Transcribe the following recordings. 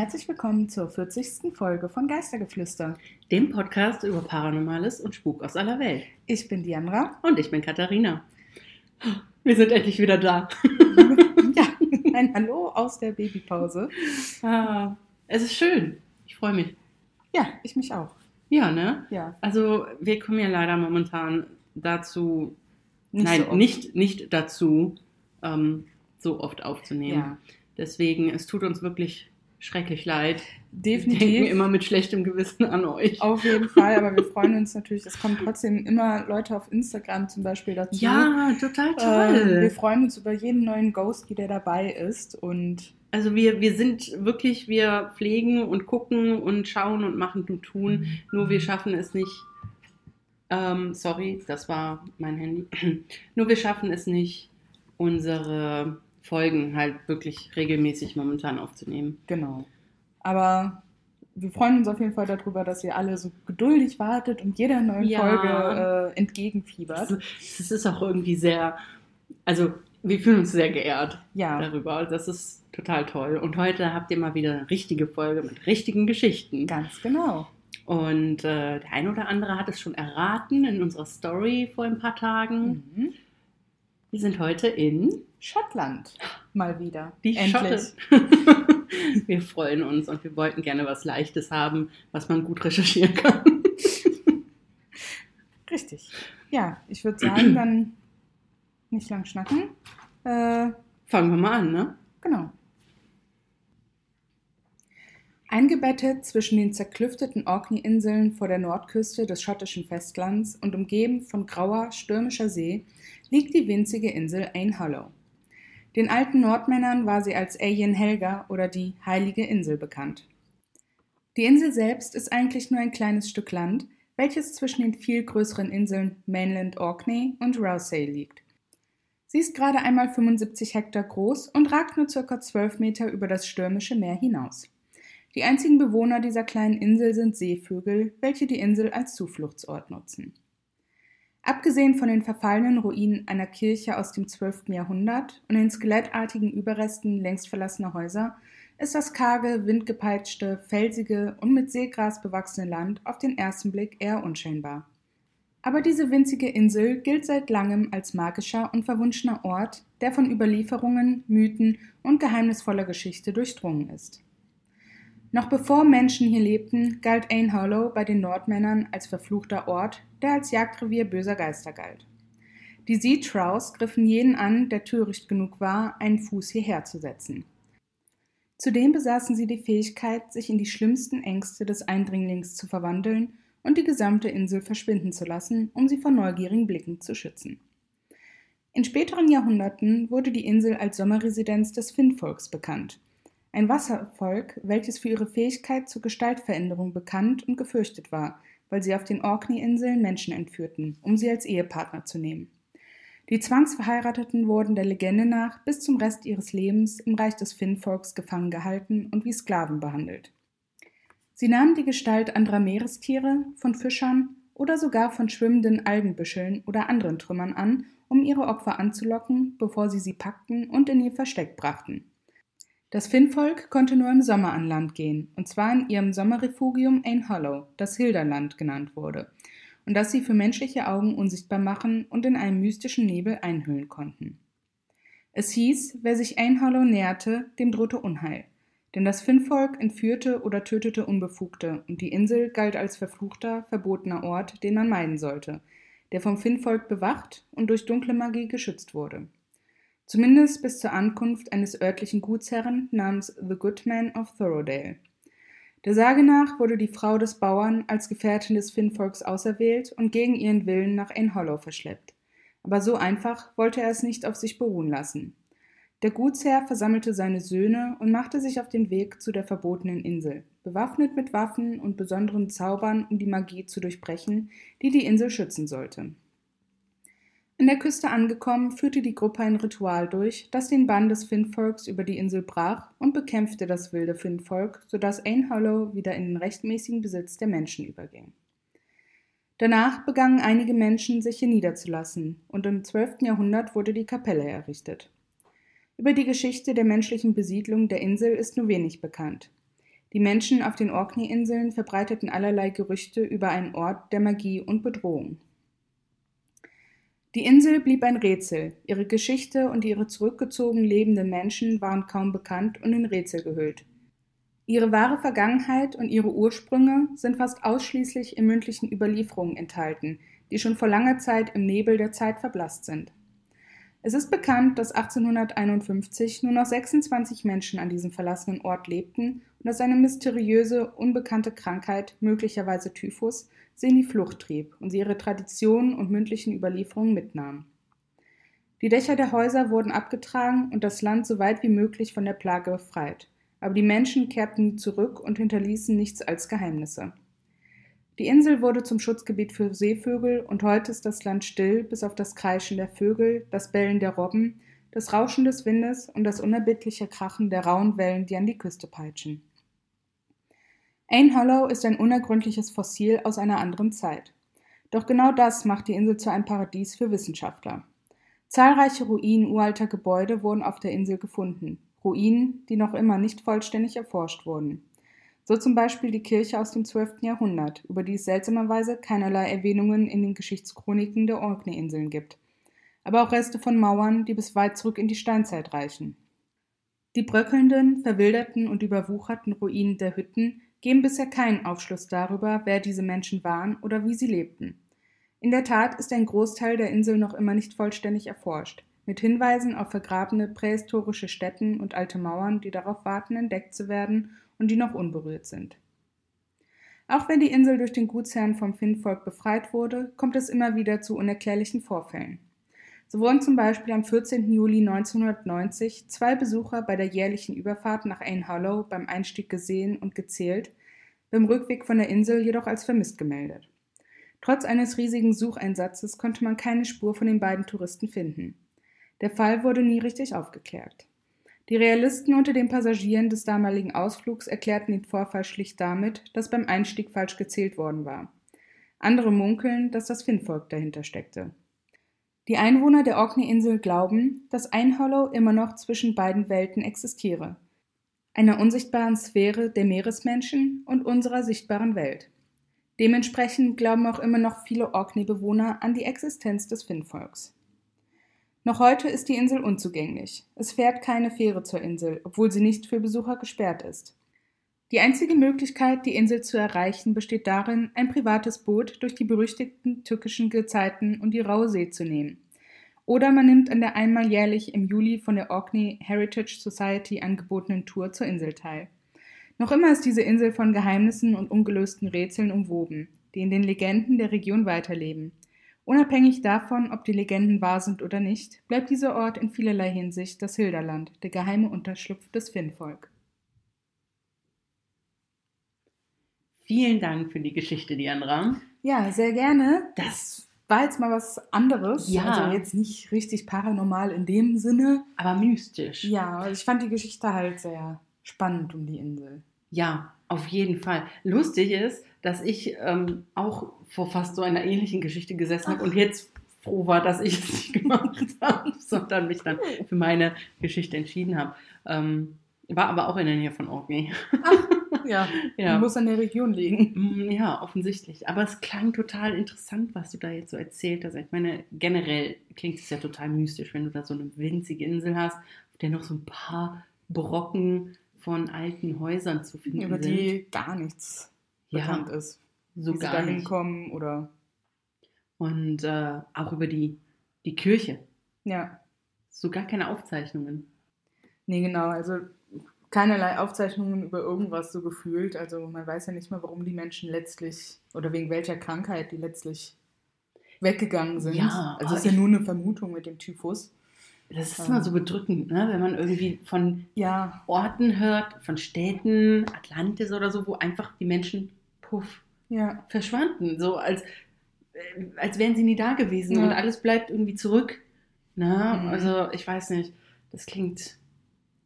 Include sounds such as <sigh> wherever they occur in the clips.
Herzlich willkommen zur 40. Folge von Geistergeflüster. Dem Podcast über Paranormales und Spuk aus aller Welt. Ich bin Diandra. Und ich bin Katharina. Wir sind endlich wieder da. <laughs> ja, ein Hallo aus der Babypause. Ah, es ist schön. Ich freue mich. Ja, ich mich auch. Ja, ne? Ja. Also wir kommen ja leider momentan dazu, Nicht nein, so nicht, nicht dazu, ähm, so oft aufzunehmen. Ja. Deswegen, es tut uns wirklich schrecklich leid. Wir denken Definitiv. immer mit schlechtem Gewissen an euch. Auf jeden Fall, aber wir <laughs> freuen uns natürlich. Es kommen trotzdem immer Leute auf Instagram zum Beispiel dazu. Ja, total Ähm, toll. wir freuen uns über jeden neuen Ghosty, der dabei ist. Und Also wir, wir sind wirklich, wir pflegen und gucken und schauen und machen und tun. Nur wir schaffen es nicht. Ähm, sorry, das war mein Handy. <clears throat> Nur wir schaffen es nicht, unsere Folgen halt wirklich regelmäßig momentan aufzunehmen. genau. Aber wir freuen uns auf jeden Fall darüber, dass ihr alle so geduldig wartet und jeder neuen Ja. Folge äh, entgegenfiebert. Es ist auch irgendwie sehr, also wir fühlen uns sehr geehrt Ja, darüber. Das ist total toll. Und heute habt ihr mal wieder eine richtige Folge mit richtigen Geschichten. ganz genau. Und äh, der ein oder andere hat es schon erraten in unserer Story vor ein paar Tagen. Mhm. Wir sind heute in Schottland. Mal wieder. die Endlich. Schotte. <laughs> wir freuen uns und wir wollten gerne was Leichtes haben, was man gut recherchieren kann. Richtig. Ja, ich würde sagen, dann nicht lang schnacken. Äh, Fangen wir mal an, ne? genau. Eingebettet zwischen den zerklüfteten Orkney-Inseln vor der Nordküste des schottischen Festlands und umgeben von grauer, stürmischer See, liegt die winzige Insel Ain Hollow. Den alten Nordmännern war sie als Ayin Helga oder die Heilige Insel bekannt. Die Insel selbst ist eigentlich nur ein kleines Stück Land, welches zwischen den viel größeren Inseln Mainland Orkney und Rousay liegt. Sie ist gerade einmal 75 Hektar groß und ragt nur ca. 12 Meter über das stürmische Meer hinaus. Die einzigen Bewohner dieser kleinen Insel sind Seevögel, welche die Insel als Zufluchtsort nutzen. Abgesehen von den verfallenen Ruinen einer Kirche aus dem 12. Jahrhundert und den skelettartigen Überresten längst verlassener Häuser ist das karge, windgepeitschte, felsige und mit Seegras bewachsene Land auf den ersten Blick eher unscheinbar. Aber diese winzige Insel gilt seit langem als magischer und verwunschener Ort, der von Überlieferungen, Mythen und geheimnisvoller Geschichte durchdrungen ist. Noch bevor Menschen hier lebten, galt Ain Hollow bei den Nordmännern als verfluchter Ort, der als Jagdrevier böser Geister galt. Die Sea Trows griffen jeden an, der töricht genug war, einen Fuß hierher zu setzen. Zudem besaßen sie die Fähigkeit, sich in die schlimmsten Ängste des Eindringlings zu verwandeln und die gesamte Insel verschwinden zu lassen, um sie vor neugierigen Blicken zu schützen. In späteren Jahrhunderten wurde die Insel als Sommerresidenz des Finnvolks bekannt, ein Wasservolk, welches für ihre Fähigkeit zur Gestaltveränderung bekannt und gefürchtet war, weil sie auf den Orkney-Inseln Menschen entführten, um sie als Ehepartner zu nehmen. Die Zwangsverheirateten wurden der Legende nach bis zum Rest ihres Lebens im Reich des Finnvolks gefangen gehalten und wie Sklaven behandelt. Sie nahmen die Gestalt anderer Meerestiere, von Fischern oder sogar von schwimmenden Algenbüscheln oder anderen Trümmern an, um ihre Opfer anzulocken, bevor sie sie packten und in ihr Versteck brachten. Das Finnvolk konnte nur im Sommer an Land gehen, und zwar in ihrem Sommerrefugium Ain Hollow, das Hilderland genannt wurde, und das sie für menschliche Augen unsichtbar machen und in einem mystischen Nebel einhüllen konnten. Es hieß, wer sich Ain Hollow näherte, dem drohte Unheil, denn das Finnvolk entführte oder tötete Unbefugte, und die Insel galt als verfluchter, verbotener Ort, den man meiden sollte, der vom Finnvolk bewacht und durch dunkle Magie geschützt wurde zumindest bis zur Ankunft eines örtlichen Gutsherren namens The Goodman of Thorodale. Der Sage nach wurde die Frau des Bauern als Gefährtin des Finnvolks auserwählt und gegen ihren Willen nach Ain Hollow verschleppt. Aber so einfach wollte er es nicht auf sich beruhen lassen. Der Gutsherr versammelte seine Söhne und machte sich auf den Weg zu der verbotenen Insel, bewaffnet mit Waffen und besonderen Zaubern, um die Magie zu durchbrechen, die die Insel schützen sollte. An der Küste angekommen, führte die Gruppe ein Ritual durch, das den Bann des Finnvolks über die Insel brach und bekämpfte das wilde Finnvolk, sodass Ain Hollow wieder in den rechtmäßigen Besitz der Menschen überging. Danach begannen einige Menschen, sich hier niederzulassen, und im 12. Jahrhundert wurde die Kapelle errichtet. Über die Geschichte der menschlichen Besiedlung der Insel ist nur wenig bekannt. Die Menschen auf den Orkney-Inseln verbreiteten allerlei Gerüchte über einen Ort der Magie und Bedrohung. Die Insel blieb ein Rätsel, ihre Geschichte und ihre zurückgezogen lebenden Menschen waren kaum bekannt und in Rätsel gehüllt. Ihre wahre Vergangenheit und ihre Ursprünge sind fast ausschließlich in mündlichen Überlieferungen enthalten, die schon vor langer Zeit im Nebel der Zeit verblasst sind. Es ist bekannt, dass 1851 nur noch 26 Menschen an diesem verlassenen Ort lebten und dass eine mysteriöse, unbekannte Krankheit, möglicherweise Typhus, sie in die Flucht trieb und sie ihre Traditionen und mündlichen Überlieferungen mitnahm. Die Dächer der Häuser wurden abgetragen und das Land so weit wie möglich von der Plage befreit, aber die Menschen kehrten zurück und hinterließen nichts als Geheimnisse. Die Insel wurde zum Schutzgebiet für Seevögel und heute ist das Land still, bis auf das Kreischen der Vögel, das Bellen der Robben, das Rauschen des Windes und das unerbittliche Krachen der rauen Wellen, die an die Küste peitschen. Ain Hollow ist ein unergründliches Fossil aus einer anderen Zeit. Doch genau das macht die Insel zu einem Paradies für Wissenschaftler. Zahlreiche Ruinen uralter Gebäude wurden auf der Insel gefunden, Ruinen, die noch immer nicht vollständig erforscht wurden. So zum Beispiel die Kirche aus dem 12. Jahrhundert, über die es seltsamerweise keinerlei Erwähnungen in den Geschichtschroniken der Orkney-Inseln gibt. Aber auch Reste von Mauern, die bis weit zurück in die Steinzeit reichen. Die bröckelnden, verwilderten und überwucherten Ruinen der Hütten geben bisher keinen Aufschluss darüber, wer diese Menschen waren oder wie sie lebten. In der Tat ist ein Großteil der Insel noch immer nicht vollständig erforscht, mit Hinweisen auf vergrabene prähistorische Stätten und alte Mauern, die darauf warten, entdeckt zu werden und die noch unberührt sind. Auch wenn die Insel durch den Gutsherrn vom Finnvolk befreit wurde, kommt es immer wieder zu unerklärlichen Vorfällen. So wurden zum Beispiel am 14. Juli 1990 zwei Besucher bei der jährlichen Überfahrt nach Ain Hollow beim Einstieg gesehen und gezählt, beim Rückweg von der Insel jedoch als vermisst gemeldet. Trotz eines riesigen Sucheinsatzes konnte man keine Spur von den beiden Touristen finden. Der Fall wurde nie richtig aufgeklärt. Die Realisten unter den Passagieren des damaligen Ausflugs erklärten den Vorfall schlicht damit, dass beim Einstieg falsch gezählt worden war. Andere munkeln, dass das Finnvolk dahinter steckte. Die Einwohner der Orkney-Insel glauben, dass Einhollow immer noch zwischen beiden Welten existiere, einer unsichtbaren Sphäre der Meeresmenschen und unserer sichtbaren Welt. Dementsprechend glauben auch immer noch viele Orkney-Bewohner an die Existenz des Finnvolks. Noch heute ist die Insel unzugänglich. Es fährt keine Fähre zur Insel, obwohl sie nicht für Besucher gesperrt ist. Die einzige Möglichkeit, die Insel zu erreichen, besteht darin, ein privates Boot durch die berüchtigten türkischen Gezeiten und die Raue See zu nehmen. Oder man nimmt an der einmal jährlich im Juli von der Orkney Heritage Society angebotenen Tour zur Insel teil. Noch immer ist diese Insel von Geheimnissen und ungelösten Rätseln umwoben, die in den Legenden der Region weiterleben. Unabhängig davon, ob die Legenden wahr sind oder nicht, bleibt dieser Ort in vielerlei Hinsicht das Hilderland, der geheime Unterschlupf des Finnvolk. Vielen Dank für die Geschichte, Diandra. Ja, sehr gerne. Das war jetzt mal was anderes. Ja. Also jetzt nicht richtig paranormal in dem Sinne. Aber mystisch. Ja, ich fand die Geschichte halt sehr spannend um die Insel. Ja, auf jeden Fall. Lustig ist, dass ich ähm, auch vor fast so einer ähnlichen Geschichte gesessen habe und jetzt froh war, dass ich es nicht <laughs> gemacht habe, sondern mich dann für meine Geschichte entschieden habe. Ähm, war aber auch in der Nähe von Orkney. Ach, ja, Ja. muss an der Region liegen. Mm, Ja, offensichtlich. Aber es klang total interessant, was du da jetzt so erzählt hast. Ich meine, generell klingt es ja total mystisch, wenn du da so eine winzige Insel hast, auf der noch so ein paar Brocken von alten Häusern zu finden Über sind. die gar nichts Ja, bekannt ist. so wie sie gar da nicht. hinkommen oder. Und äh, auch über die, die Kirche. Ja. So gar keine Aufzeichnungen. Nee, genau. Also keinerlei Aufzeichnungen über irgendwas so gefühlt. Also man weiß ja nicht mal, warum die Menschen letztlich oder wegen welcher Krankheit die letztlich weggegangen sind. Ja, also aber ist ja nur eine Vermutung mit dem Typhus. Das ist immer so bedrückend, ne? wenn man irgendwie von Ja, Orten hört, von Städten, Atlantis oder so, wo einfach die Menschen, puff, ja, verschwanden. So als, äh, als wären sie nie da gewesen Ja. und alles bleibt irgendwie zurück. Na, Mhm. also ich weiß nicht, das klingt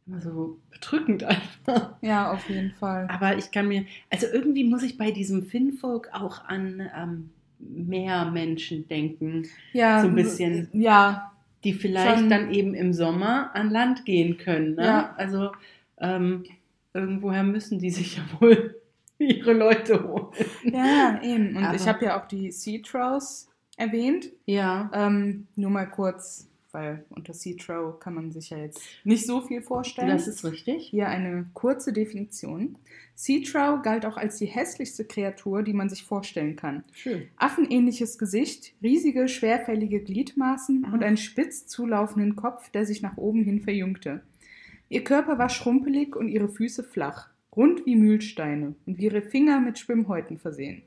immer so bedrückend einfach. ja, auf jeden Fall. Aber ich kann mir, also irgendwie muss ich bei diesem Finnfolk auch an ähm, mehr Menschen denken. Ja, so ein bisschen. Ja, die vielleicht Schon- dann eben im Sommer an Land gehen können. Ne? Ja. Also ähm, irgendwoher müssen die sich ja <laughs> wohl ihre Leute holen. Ja, eben. Und Aber- ich habe ja auch die Sea Trows erwähnt. Ja. Ähm, nur mal kurz, weil unter Sea Trow kann man sich ja jetzt nicht so viel vorstellen. Das ist richtig. Hier eine kurze Definition. Sea Trow galt auch als die hässlichste Kreatur, die man sich vorstellen kann. Schön. Affenähnliches Gesicht, riesige, schwerfällige Gliedmaßen Ah. und einen spitz zulaufenden Kopf, der sich nach oben hin verjüngte. Ihr Körper war schrumpelig und ihre Füße flach, rund wie Mühlsteine und ihre Finger mit Schwimmhäuten versehen.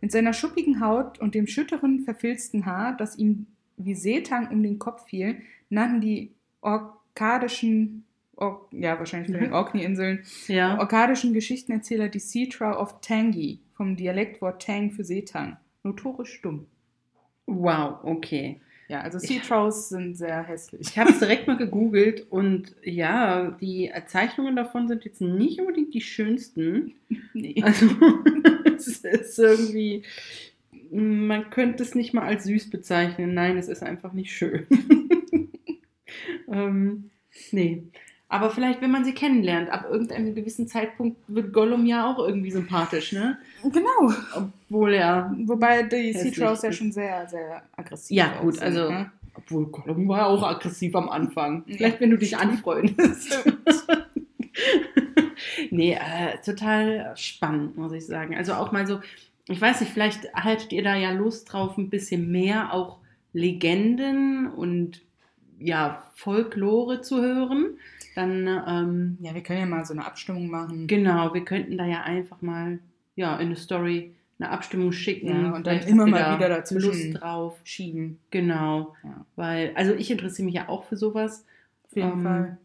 Mit seiner schuppigen Haut und dem schütteren, verfilzten Haar, das ihm wie Seetang um den Kopf fiel, nannten die orkadischen, Or ja, wahrscheinlich von den Mhm. Orkney-Inseln, Ja. orkadischen Geschichtenerzähler die Sea Trow of Tangi, vom Dialektwort Tang für Seetang. Notorisch dumm. Wow, okay. Ja, also Sea Trows sind sehr hässlich. Ich habe es direkt mal gegoogelt und ja, die Zeichnungen davon sind jetzt nicht unbedingt die schönsten. <laughs> Nee. Also <laughs> es ist irgendwie, man könnte es nicht mal als süß bezeichnen. Nein, es ist einfach nicht schön. <laughs> ähm, nee. Aber vielleicht, wenn man sie kennenlernt, ab irgendeinem gewissen Zeitpunkt wird Gollum ja auch irgendwie sympathisch, ne? Genau. Obwohl er, Wobei die Sea Hässlich Trows ja schon sehr, sehr aggressiv ja gut, aussehen, also, ne? obwohl Gollum war auch aggressiv am Anfang. Ja. Vielleicht, wenn du dich anfreundest. <laughs> nee, äh, total spannend, muss ich sagen. Also auch mal so, ich weiß nicht, vielleicht haltet ihr da ja Lust drauf, ein bisschen mehr auch Legenden und ja, Folklore zu hören. Dann, ähm, Ja, wir können ja mal so eine Abstimmung machen. genau, wir könnten da ja einfach mal ja, in eine Story eine Abstimmung schicken. Ja, und dann immer mal wieder dazwischen. Lust drauf. Schieben. Genau. Ja. Weil, also ich interessiere mich ja auch für sowas. Auf jeden Ähm, Fall.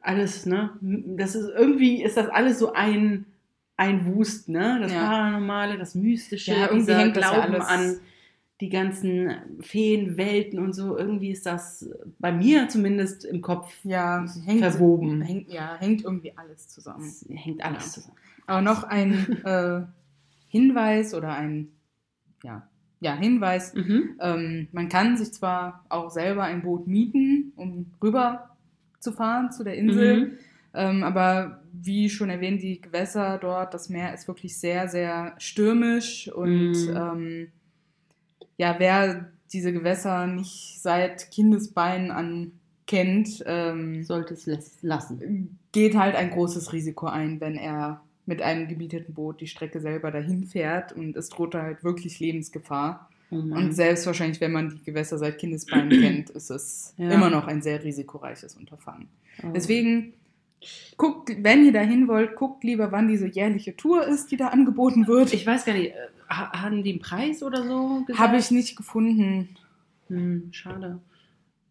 Alles, ne? Das ist irgendwie ist das alles so ein, ein Wust, ne? Das Ja. Paranormale, das Mystische, Ja, irgendwie hängt ja Glauben alles- an die ganzen Feenwelten und so. Irgendwie ist das bei mir zumindest im Kopf Ja, hängt, verwoben. hängt, ja, hängt irgendwie alles zusammen. Es hängt alles Ja. zusammen. Aber noch ein <laughs> äh, Hinweis oder ein ja, ja, Hinweis. Mhm. Ähm, man kann sich zwar auch selber ein Boot mieten, um rüber zu fahren zu der Insel, Mhm. Ähm, aber wie schon erwähnt, die Gewässer dort, das Meer ist wirklich sehr, sehr stürmisch und Mhm. ähm, ja, wer diese Gewässer nicht seit Kindesbeinen an kennt, ähm, Sollte es lassen. geht halt ein großes Risiko ein, wenn er mit einem gemieteten Boot die Strecke selber dahin fährt und es droht da halt wirklich Lebensgefahr. Mhm. Und selbst wahrscheinlich, wenn man die Gewässer seit Kindesbeinen kennt, ist es Ja. immer noch ein sehr risikoreiches Unterfangen. Oh. Deswegen guckt, wenn ihr dahin wollt, guckt lieber, wann diese jährliche Tour ist, die da angeboten wird. Ich weiß gar nicht, äh, ha- haben die einen Preis oder so? Habe ich nicht gefunden. Hm, schade.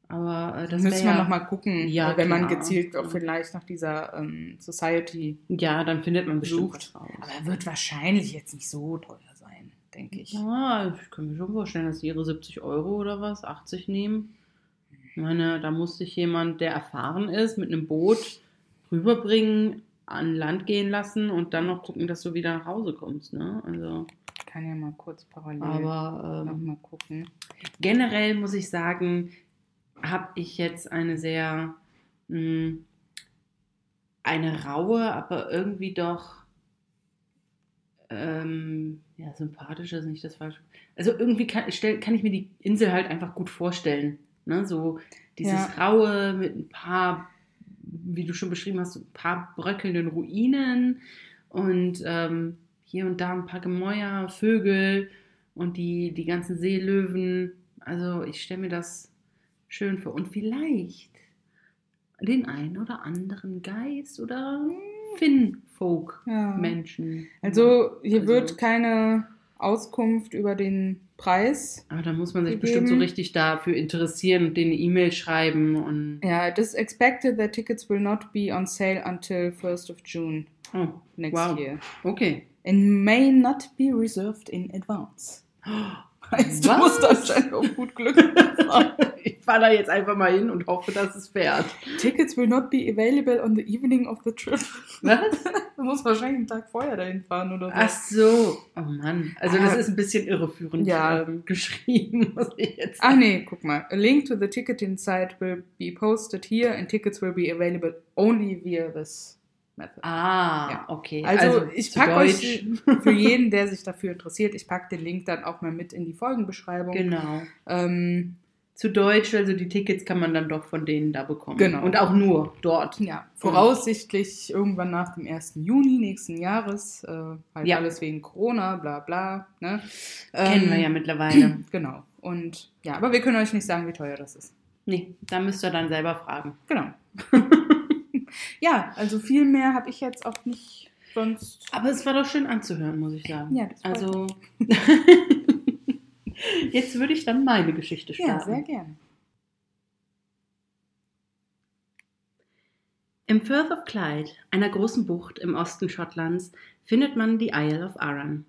Aber äh, das Müssen wir ja- nochmal gucken, Ja, wenn man klar. gezielt auch vielleicht nach dieser ähm, Society Ja, dann findet man bestimmt sucht. Aber er wird wahrscheinlich jetzt nicht so teuer sein, denke ich. Ja, ich kann mir schon vorstellen, dass die ihre 70 Euro oder was, 80 nehmen. Ich meine, da muss sich jemand, der erfahren ist, mit einem Boot rüberbringen, an Land gehen lassen und dann noch gucken, dass du wieder nach Hause kommst. Ne? Also, Ich kann ja mal kurz parallel aber ähm, mal gucken. generell muss ich sagen, habe ich jetzt eine sehr mh, eine raue, aber irgendwie doch ähm, ja, sympathisch ist nicht das falsche. Also irgendwie kann, stell, kann ich mir die Insel halt einfach gut vorstellen. Ne? So dieses Ja. raue mit ein paar, wie du schon beschrieben hast, ein paar bröckelnden Ruinen und ähm, hier und da ein paar Gemäuer, Vögel und die, die ganzen Seelöwen. Also ich stelle mir das schön vor. Und vielleicht den einen oder anderen Geist oder Finn-Folk-Menschen. Ja. Also hier Also- wird keine Auskunft über den Preis. Aber da muss man sich gegeben. bestimmt so richtig dafür interessieren und eine E-Mail schreiben und. Ja, it is expected that tickets will not be on sale until 1st of June Oh, next Wow. year. okay. And may not be reserved in advance. <gasps> heißt, du Was? musst anscheinend auf gut Glück fahren. <laughs> Ich fahre da jetzt einfach mal hin und hoffe, dass es fährt. Tickets will not be available on the evening of the trip. Was? <laughs> Du musst wahrscheinlich einen Tag vorher dahin fahren oder so. Ach so. Oh Mann. Also das Ah. ist ein bisschen irreführend Ja. ähm, <laughs> geschrieben, muss ich jetzt Ach nee, guck mal. A link to the ticketing site will be posted here and tickets will be available only via this method. Ah, Ja. okay. Also, ich zu packe euch <laughs> für jeden, der sich dafür interessiert, ich packe den Link dann auch mal mit in die Folgenbeschreibung. Genau. Ähm, Zu Deutsch, also die Tickets kann man dann doch von denen da bekommen. Genau. Und auch nur dort. ja, voraussichtlich irgendwann nach dem 1. Juni nächsten Jahres. Äh, halt Ja. alles wegen Corona, bla bla. Ne? Kennen Ähm, wir ja mittlerweile. <clears throat> Genau. Und ja, aber wir können euch nicht sagen, wie teuer das ist. nee, da müsst ihr dann selber fragen. Genau. <laughs> ja, also viel mehr habe ich jetzt auch nicht sonst. Aber es war doch schön anzuhören, muss ich sagen. Ja, das Also, <laughs> jetzt würde ich dann meine Geschichte starten. Ja, sehr gern. Im Firth of Clyde, einer großen Bucht im Osten Schottlands, findet man die Isle of Arran.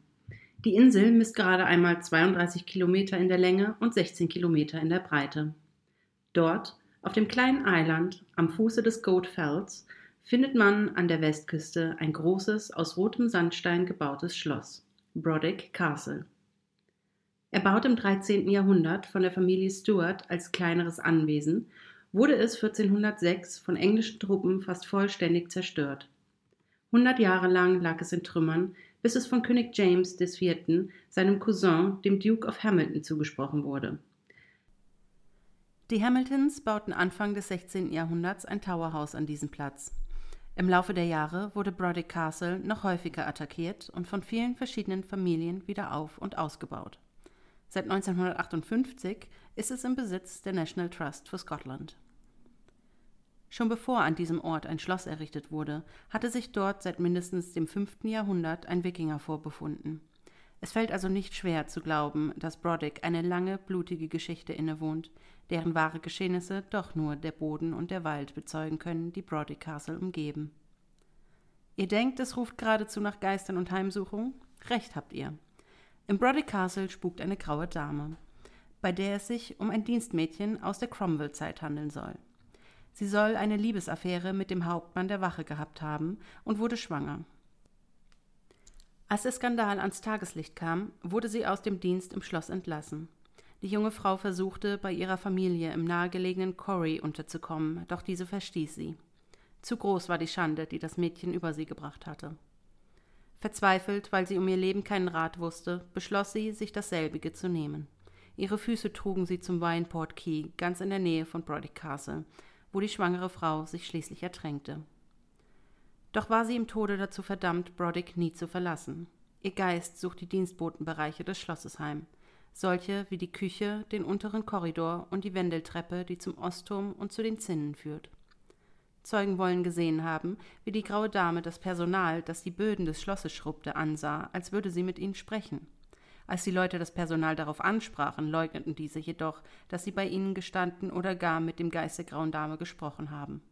Die Insel misst gerade einmal 32 Kilometer in der Länge und 16 Kilometer in der Breite. Dort, auf dem kleinen Eiland am Fuße des Goat Fells, findet man an der Westküste ein großes, aus rotem Sandstein gebautes Schloss, Brodick Castle. Erbaut im 13. Jahrhundert von der Familie Stuart als kleineres Anwesen, wurde es 1406 von englischen Truppen fast vollständig zerstört. Hundert Jahre lang lag es in Trümmern, bis es von König James IV., seinem Cousin, dem Duke of Hamilton, zugesprochen wurde. Die Hamiltons bauten Anfang des 16. Jahrhunderts ein Towerhaus an diesem Platz. Im Laufe der Jahre wurde Brodick Castle noch häufiger attackiert und von vielen verschiedenen Familien wieder auf- und ausgebaut. Seit 1958 ist es im Besitz der National Trust for Scotland. Schon bevor an diesem Ort ein Schloss errichtet wurde, hatte sich dort seit mindestens dem 5. Jahrhundert ein Wikinger vorbefunden. Es fällt also nicht schwer zu glauben, dass Brodick eine lange, blutige Geschichte innewohnt, deren wahre Geschehnisse doch nur der Boden und der Wald bezeugen können, die Brodick Castle umgeben. Ihr denkt, es ruft geradezu nach Geistern und Heimsuchung? Recht habt ihr. Im Brodick Castle spukt eine graue Dame, bei der es sich um ein Dienstmädchen aus der Cromwell-Zeit handeln soll. Sie soll eine Liebesaffäre mit dem Hauptmann der Wache gehabt haben und wurde schwanger. Als der Skandal ans Tageslicht kam, wurde sie aus dem Dienst im Schloss entlassen. Die junge Frau versuchte, bei ihrer Familie im nahegelegenen Corrie unterzukommen, doch diese verstieß sie. Zu groß war die Schande, die das Mädchen über sie gebracht hatte. Verzweifelt, weil sie um ihr Leben keinen Rat wusste, beschloss sie, sich dasselbige zu nehmen. Ihre Füße trugen sie zum Wineport Key, ganz in der Nähe von Brodick Castle, wo die schwangere Frau sich schließlich ertränkte. Doch war sie im Tode dazu verdammt, Brodick nie zu verlassen. Ihr Geist sucht die Dienstbotenbereiche des Schlosses heim, solche wie die Küche, den unteren Korridor und die Wendeltreppe, die zum Ostturm und zu den Zinnen führt. Zeugen wollen gesehen haben, wie die graue Dame das Personal, das die Böden des Schlosses schrubbte, ansah, als würde sie mit ihnen sprechen. Als die Leute das Personal darauf ansprachen, leugneten diese jedoch, dass sie bei ihnen gestanden oder gar mit dem Geist der grauen Dame gesprochen haben.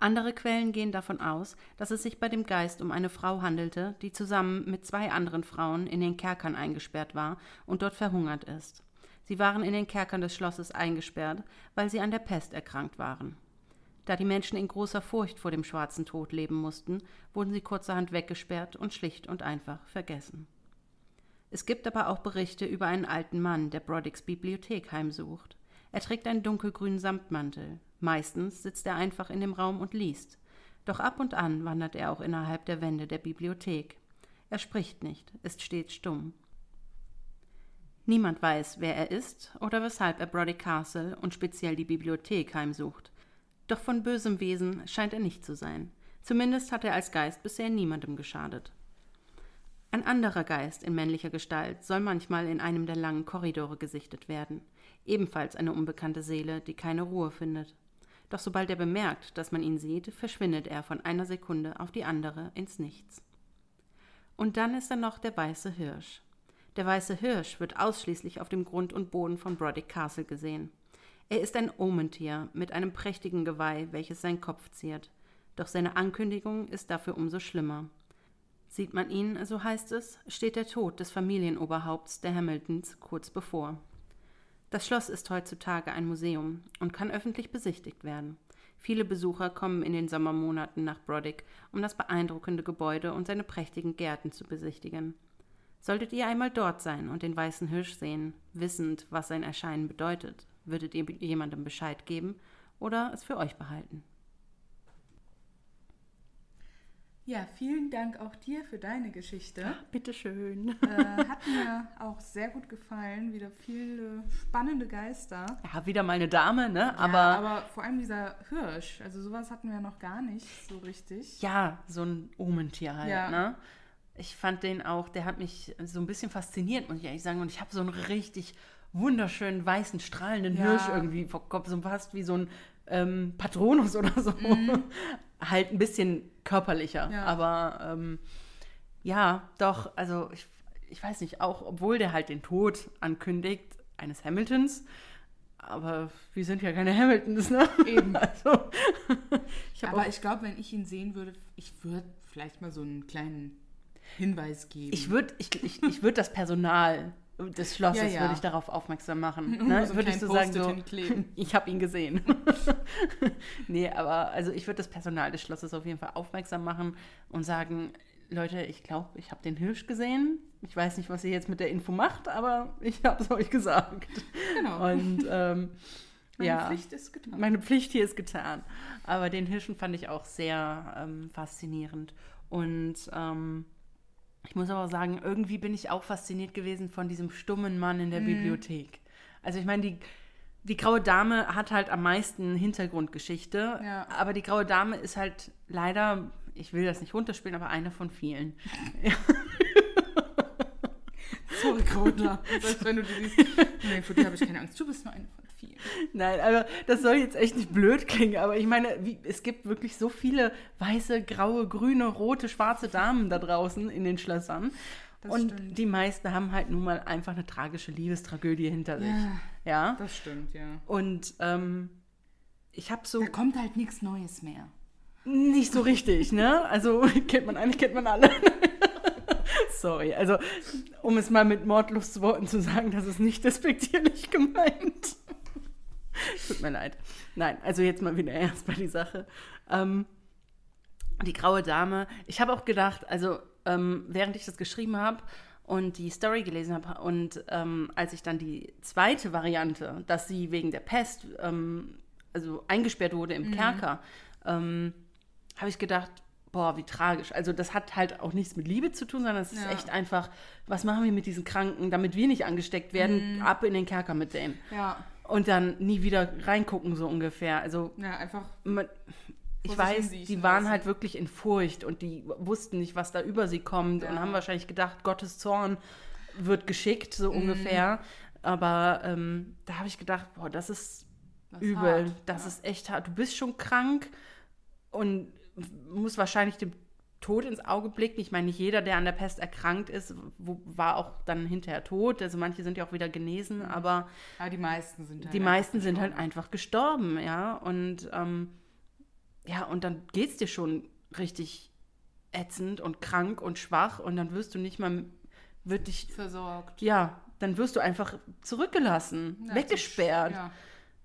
Andere Quellen gehen davon aus, dass es sich bei dem Geist um eine Frau handelte, die zusammen mit zwei anderen Frauen in den Kerkern eingesperrt war und dort verhungert ist. Sie waren in den Kerkern des Schlosses eingesperrt, weil sie an der Pest erkrankt waren. Da die Menschen in großer Furcht vor dem schwarzen Tod leben mussten, wurden sie kurzerhand weggesperrt und schlicht und einfach vergessen. Es gibt aber auch Berichte über einen alten Mann, der Broddicks Bibliothek heimsucht. Er trägt einen dunkelgrünen Samtmantel. Meistens sitzt er einfach in dem Raum und liest. Doch ab und an wandert er auch innerhalb der Wände der Bibliothek. Er spricht nicht, ist stets stumm. Niemand weiß, wer er ist oder weshalb er Brodick Castle und speziell die Bibliothek heimsucht. Doch von bösem Wesen scheint er nicht zu sein. Zumindest hat er als Geist bisher niemandem geschadet. Ein anderer Geist in männlicher Gestalt soll manchmal in einem der langen Korridore gesichtet werden. Ebenfalls eine unbekannte Seele, die keine Ruhe findet. Doch sobald er bemerkt, dass man ihn sieht, verschwindet er von einer Sekunde auf die andere ins Nichts. Und dann ist da noch der weiße Hirsch. Der weiße Hirsch wird ausschließlich auf dem Grund und Boden von Brodick Castle gesehen. Er ist ein Omentier mit einem prächtigen Geweih, welches seinen Kopf ziert. Doch seine Ankündigung ist dafür umso schlimmer. Sieht man ihn, so heißt es, steht der Tod des Familienoberhaupts der Hamiltons kurz bevor. Das Schloss ist heutzutage ein Museum und kann öffentlich besichtigt werden. Viele Besucher kommen in den Sommermonaten nach Brodick, um das beeindruckende Gebäude und seine prächtigen Gärten zu besichtigen. Solltet ihr einmal dort sein und den weißen Hirsch sehen, wissend, was sein Erscheinen bedeutet, würdet ihr jemandem Bescheid geben oder es für euch behalten. Ja, vielen Dank auch dir für deine Geschichte. Ach, bitteschön. Äh, hat mir auch sehr gut gefallen. Wieder viele spannende Geister. Ja, wieder mal eine Dame, ne? Ja, Aber, aber vor allem dieser Hirsch. Also sowas hatten wir noch gar nicht so richtig. ja, so ein Omentier halt, Ja. ne? Ich fand den auch, der hat mich so ein bisschen fasziniert, muss ich ehrlich sagen. Und ich habe so einen richtig wunderschönen, weißen, strahlenden Ja. Hirsch irgendwie vor Kopf, so fast wie so ein ähm, Patronus oder so. Halt ein bisschen körperlicher. Ja. Aber ähm, ja, doch, also ich, ich weiß nicht, auch obwohl der halt den Tod ankündigt eines Hamiltons, aber wir sind ja keine Hamiltons, ne? Eben. <laughs> Also, ich aber ich glaube, wenn ich ihn sehen würde, ich würde vielleicht mal so einen kleinen Hinweis geben. Ich würde ich, ich, ich würd das Personal des Schlosses Ja, ja. würde ich darauf aufmerksam machen. <laughs> Ne? so einen würde ich kleinen so sagen, so, <laughs> ich habe ihn gesehen. <laughs> nee, aber also ich würde das Personal des Schlosses auf jeden Fall aufmerksam machen und sagen, Leute, ich glaube, ich habe den Hirsch gesehen. Ich weiß nicht, was ihr jetzt mit der Info macht, aber ich habe es euch gesagt. Genau. Und ähm, Meine ja. Pflicht ist getan. Meine Pflicht hier ist getan. Aber den Hirschen fand ich auch sehr ähm, faszinierend. Und ähm, ich muss aber sagen, irgendwie bin ich auch fasziniert gewesen von diesem stummen Mann in der Bibliothek. Also ich meine, die, die graue Dame hat halt am meisten Hintergrundgeschichte. Ja. Aber die graue Dame ist halt leider, ich will das nicht runterspielen, aber eine von vielen. <laughs> Sorry, Krautler. Selbst wenn du die siehst. Nee, vor dir habe ich keine Angst. Du bist nur eine von vielen. Nein, also das soll jetzt echt nicht blöd klingen, aber ich meine, wie, es gibt wirklich so viele weiße, graue, grüne, rote, schwarze Damen da draußen in den Schlössern. Das und stimmt. die meisten haben halt nun mal einfach eine tragische Liebestragödie hinter sich. Ja. Ja. Das stimmt, ja. Und ähm, ich habe so Da kommt halt nichts Neues mehr. nicht so richtig, ne? Also <laughs> kennt man eigentlich, kennt man alle. Sorry, also um es mal mit Mordlustworten zu sagen, das ist nicht despektierlich <laughs> gemeint. Tut mir leid. Nein, also jetzt mal wieder ernst bei die Sache. Ähm, die graue Dame. Ich habe auch gedacht, also ähm, während ich das geschrieben habe und die Story gelesen habe und ähm, als ich dann die zweite Variante, dass sie wegen der Pest ähm, also eingesperrt wurde im Kerker, ähm, habe ich gedacht, boah, wie tragisch. Also das hat halt auch nichts mit Liebe zu tun, sondern es ist Ja. echt einfach, was machen wir mit diesen Kranken, damit wir nicht angesteckt werden, ab in den Kerker mit denen. Ja. Und dann nie wieder reingucken, so ungefähr. Also Ja, einfach. man, ich weiß, die waren lassen. halt wirklich in Furcht und die wussten nicht, was da über sie kommt und Ja. haben wahrscheinlich gedacht, Gottes Zorn wird geschickt, so Mhm. ungefähr. Aber ähm, da habe ich gedacht, boah, das ist Das übel, hart, das ja. ist echt hart. Du bist schon krank und musst wahrscheinlich dem Tod ins Auge blicken. Ich meine, nicht jeder, der an der Pest erkrankt ist, wo, war auch dann hinterher tot. Also manche sind ja auch wieder genesen, aber Aber die meisten sind halt die einfach meisten sind halt gestorben. einfach gestorben, ja. Und ähm, ja, und dann geht's dir schon richtig ätzend und krank und schwach und dann wirst du nicht mal wird dich, versorgt. ja, dann wirst du einfach zurückgelassen, Ja, weggesperrt. Ja.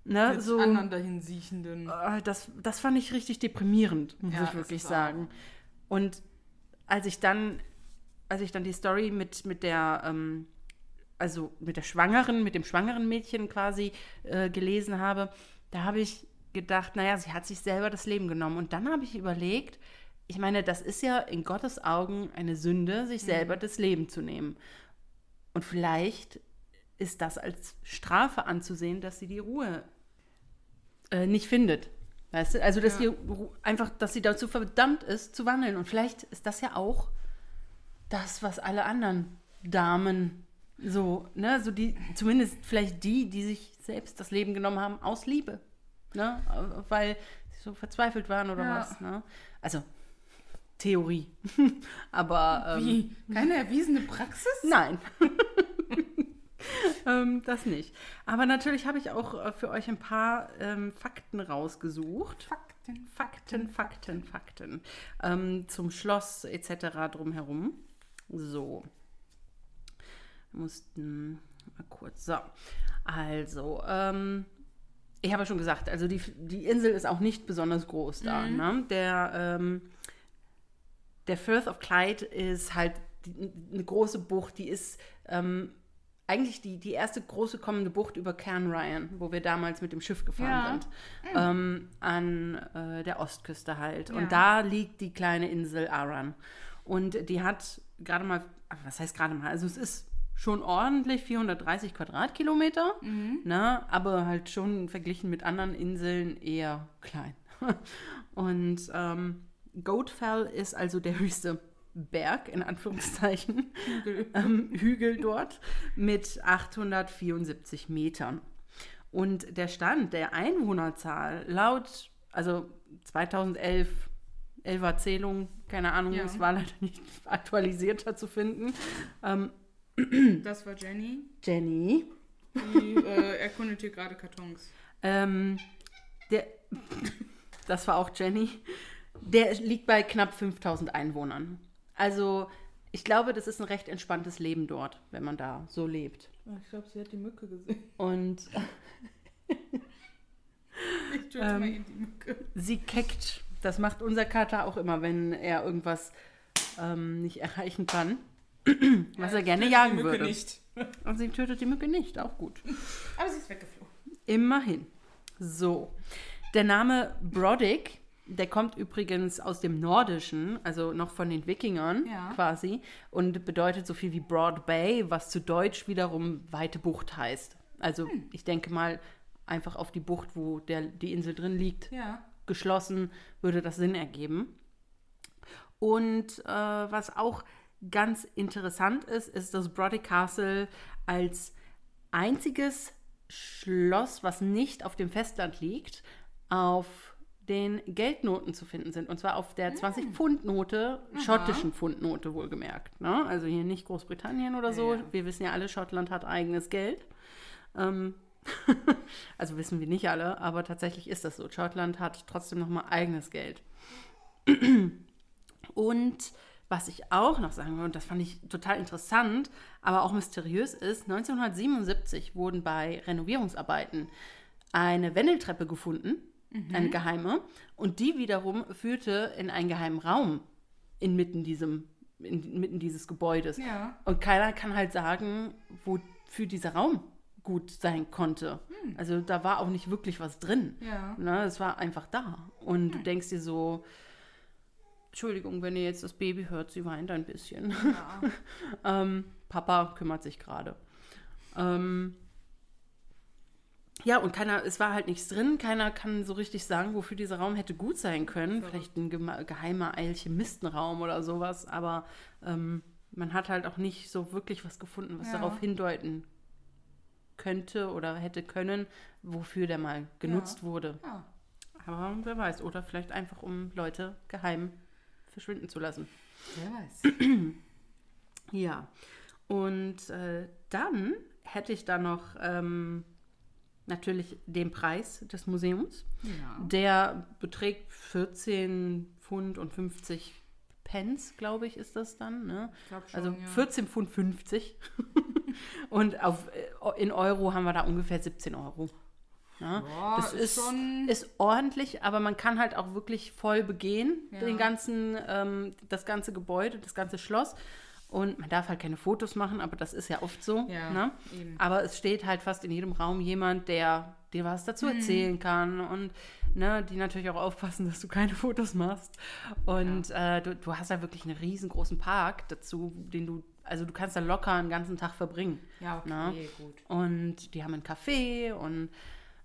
Ne? So, anderen dahin siechenden. äh, das, das fand ich richtig deprimierend, muss Ja, ich wirklich auch. sagen. Und als ich dann, als ich dann die Story mit, mit der, ähm, also mit der Schwangeren, mit dem schwangeren Mädchen quasi äh, gelesen habe, da habe ich gedacht, naja, sie hat sich selber das Leben genommen. Und dann habe ich überlegt, ich meine, das ist ja in Gottes Augen eine Sünde, sich selber das Leben zu nehmen. Und vielleicht ist das als Strafe anzusehen, dass sie die Ruhe äh, nicht findet. Weißt du? Also, dass Ja. sie Ru- einfach, dass sie dazu verdammt ist, zu wandeln. Und vielleicht ist das ja auch das, was alle anderen Damen so, ne, so die, zumindest vielleicht die, die sich selbst das Leben genommen haben aus Liebe. Ne? Weil sie so verzweifelt waren oder Ja. was. Ne? Also, Theorie. <laughs> Aber ähm, Wie? Keine erwiesene Praxis? Nein. <laughs> <laughs> ähm, das nicht. Aber natürlich habe ich auch äh, für euch ein paar ähm, Fakten rausgesucht. Fakten. Fakten, Fakten, Fakten. Ähm, zum Schloss etc. drumherum. So. Wir mussten mal kurz. So. Also, ähm, ich habe ja schon gesagt, also die, die Insel ist auch nicht besonders groß da. Mhm. Ne? Der, ähm, der Firth of Clyde ist halt die, eine große Bucht, die ist ähm, eigentlich die, die erste große kommende Bucht über Cairn Ryan, wo wir damals mit dem Schiff gefahren Ja. sind. Ähm, an äh, der Ostküste halt. Ja. Und da liegt die kleine Insel Aran. Und die hat gerade mal, was heißt gerade mal, also es ist schon ordentlich 430 Quadratkilometer, ne, aber halt schon verglichen mit anderen Inseln eher klein. <laughs> Und ähm, Goatfell ist also der höchste Berg, in Anführungszeichen, <laughs> ähm, Hügel dort mit 874 Metern. Und der Stand der Einwohnerzahl laut, also 2011, 11er Zählung, keine Ahnung, Ja. es war leider nicht <laughs> aktualisierter zu finden. Ähm, Das war Jenny. Jenny, Die äh, erkundet hier gerade Kartons. ähm, der, das war auch Jenny, der liegt bei knapp 5000 Einwohnern. Also ich glaube, das ist ein recht entspanntes Leben dort, wenn man da so lebt. Ich glaube, sie hat die Mücke gesehen. Und <laughs> Ich töte Ähm. mal eben die Mücke. sie keckt. Das macht unser Kater auch immer, wenn er irgendwas ähm, nicht erreichen kann. <clears throat> Was er gerne jagen die Mücke würde. nicht. <laughs> Und sie tötet die Mücke nicht, auch gut. Aber sie ist weggeflogen. Immerhin. So. Der Name Brodick, der kommt übrigens aus dem Nordischen, also noch von den Wikingern Ja. quasi, und bedeutet so viel wie Broad Bay, was zu Deutsch wiederum weite Bucht heißt. Also Hm. ich denke mal einfach auf die Bucht, wo der, die Insel drin liegt, Ja. geschlossen, würde das Sinn ergeben. Und äh, was auch ganz interessant ist, ist, dass Brodick Castle als einziges Schloss, was nicht auf dem Festland liegt, auf den Geldnoten zu finden sind. Und zwar auf der 20-Pfund-Note, schottischen Pfundnote wohlgemerkt. Ne? Also hier nicht Großbritannien oder so. Ja, ja. Wir wissen ja alle, Schottland hat eigenes Geld. Ähm, <laughs> also wissen wir nicht alle, aber tatsächlich ist das so. Schottland hat trotzdem nochmal eigenes Geld. <clears throat> Und was ich auch noch sagen will, und das fand ich total interessant, aber auch mysteriös ist, 1977 wurden bei Renovierungsarbeiten eine Wendeltreppe gefunden, eine geheime, und die wiederum führte in einen geheimen Raum inmitten diesem, inmitten dieses Gebäudes. Ja. Und keiner kann halt sagen, wofür dieser Raum gut sein konnte. Also da war auch nicht wirklich was drin. Ja. Ne, es war einfach da. Und du denkst dir so, Entschuldigung, wenn ihr jetzt das Baby hört, sie weint ein bisschen. ja. <laughs> ähm, Papa kümmert sich gerade. Ähm, ja, und keiner, es war halt nichts drin. Keiner kann so richtig sagen, wofür dieser Raum hätte gut sein können. Vielleicht ein geheimer Alchemistenraum oder sowas. Aber ähm, man hat halt auch nicht so wirklich was gefunden, was Ja. darauf hindeuten könnte oder hätte können, wofür der mal genutzt wurde. ja. Aber wer weiß. Oder vielleicht einfach, um Leute geheim verschwinden zu lassen. Wer weiß. <clears throat> Ja, und äh, dann hätte ich da noch ähm, natürlich den Preis des Museums. Ja. Der beträgt 14 Pfund und 50 Pence, glaube ich, ist das dann. Ne? Schon, Also ja. 14 Pfund 50. <laughs> und auf, äh, in Euro haben wir da ungefähr 17 Euro. Ja, Boah, das ist ist, schon- ist ordentlich, aber man kann halt auch wirklich voll begehen, Ja. den ganzen, ähm, das ganze Gebäude, das ganze Schloss. Und man darf halt keine Fotos machen, aber das ist ja oft so. Ja, ne? Aber es steht halt fast in jedem Raum jemand, der dir was dazu Mhm. erzählen kann und ne, die natürlich auch aufpassen, dass du keine <laughs> Fotos machst. Und äh, du, du hast da wirklich einen riesengroßen Park dazu, den du, also du kannst da locker einen ganzen Tag verbringen. Ja, okay, Ne? gut. Und die haben einen Café und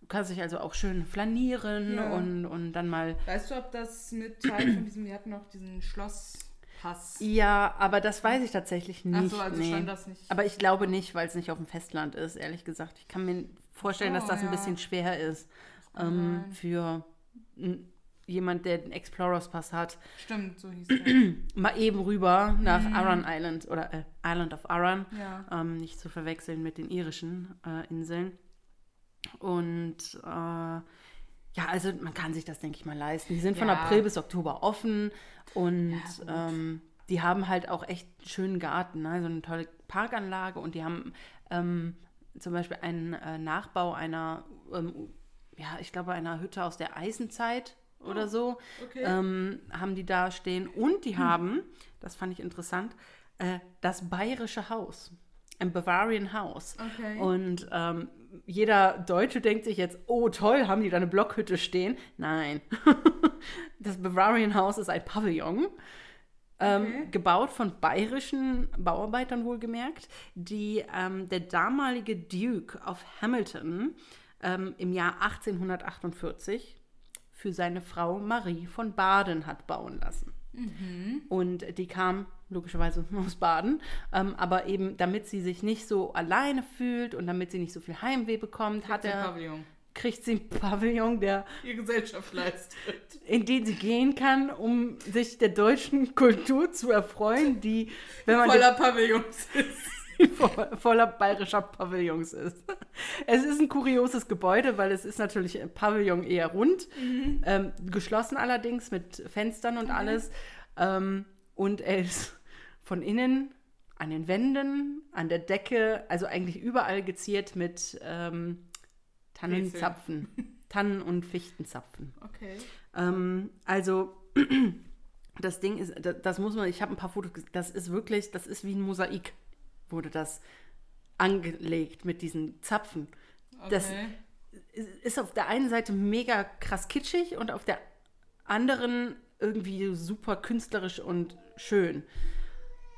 du kannst dich also auch schön flanieren Ja. und, und dann mal. Weißt du, ob das mit Teil von diesem, wir hatten noch diesen Schlosspass. Ja, aber das weiß ich tatsächlich Ach nicht. so, also nee. stand das nicht. Aber ich glaube nicht, weil es nicht auf dem Festland ist, ehrlich gesagt. Ich kann mir vorstellen, dass Oh, das ein ja. bisschen schwer ist ähm, für jemand, der den Explorers Pass hat. Stimmt, so hieß <clears throat> der. Mal eben rüber nach Arran Island oder äh, Island of Arran. Mhm. Ja. Ähm, nicht zu verwechseln mit den irischen äh, Inseln. Und äh, ja, also man kann sich das, denke ich mal, leisten. Die sind von Ja. April bis Oktober offen und Ja, ähm, die haben halt auch echt einen schönen Garten, ne? so eine tolle Parkanlage und die haben ähm, zum Beispiel einen äh, Nachbau einer, ähm, ja, ich glaube, einer Hütte aus der Eisenzeit oder so, okay. ähm, haben die da stehen und die haben, das fand ich interessant, äh, das bayerische Haus. Ein Bavarian House. Okay. Und ähm, jeder Deutsche denkt sich jetzt, oh toll, haben die da eine Blockhütte stehen? Nein. <laughs> das Bavarian House ist ein Pavillon. Ähm, Okay. Gebaut von bayerischen Bauarbeitern wohlgemerkt, die ähm, der damalige Duke of Hamilton ähm, im Jahr 1848 für seine Frau Marie von Baden hat bauen lassen. Und die kam logischerweise <laughs> aus Baden, ähm, aber eben damit sie sich nicht so alleine fühlt und damit sie nicht so viel Heimweh bekommt, hat Den er, Pavillon. kriegt sie einen Pavillon, der, Ihr Gesellschaft leistet. in den sie gehen kann, um sich der deutschen Kultur zu erfreuen, die, wenn man Voller Pavillons ist. Vo- <laughs> voller bayerischer Pavillons ist. Es ist ein kurioses Gebäude, weil es ist natürlich ein Pavillon eher rund, ähm, geschlossen allerdings mit Fenstern und alles. Ähm, und er ist von innen an den Wänden, an der Decke, also eigentlich überall geziert mit ähm, Tannenzapfen. <laughs> Tannen- und Fichtenzapfen. Okay. Ähm, also <clears throat> das Ding ist, das, das muss man, ich habe ein paar Fotos, das ist wirklich, das ist wie ein Mosaik, wurde das angelegt mit diesen Zapfen. Das Okay. ist- ist auf der einen Seite mega krass kitschig und auf der anderen irgendwie super künstlerisch und schön.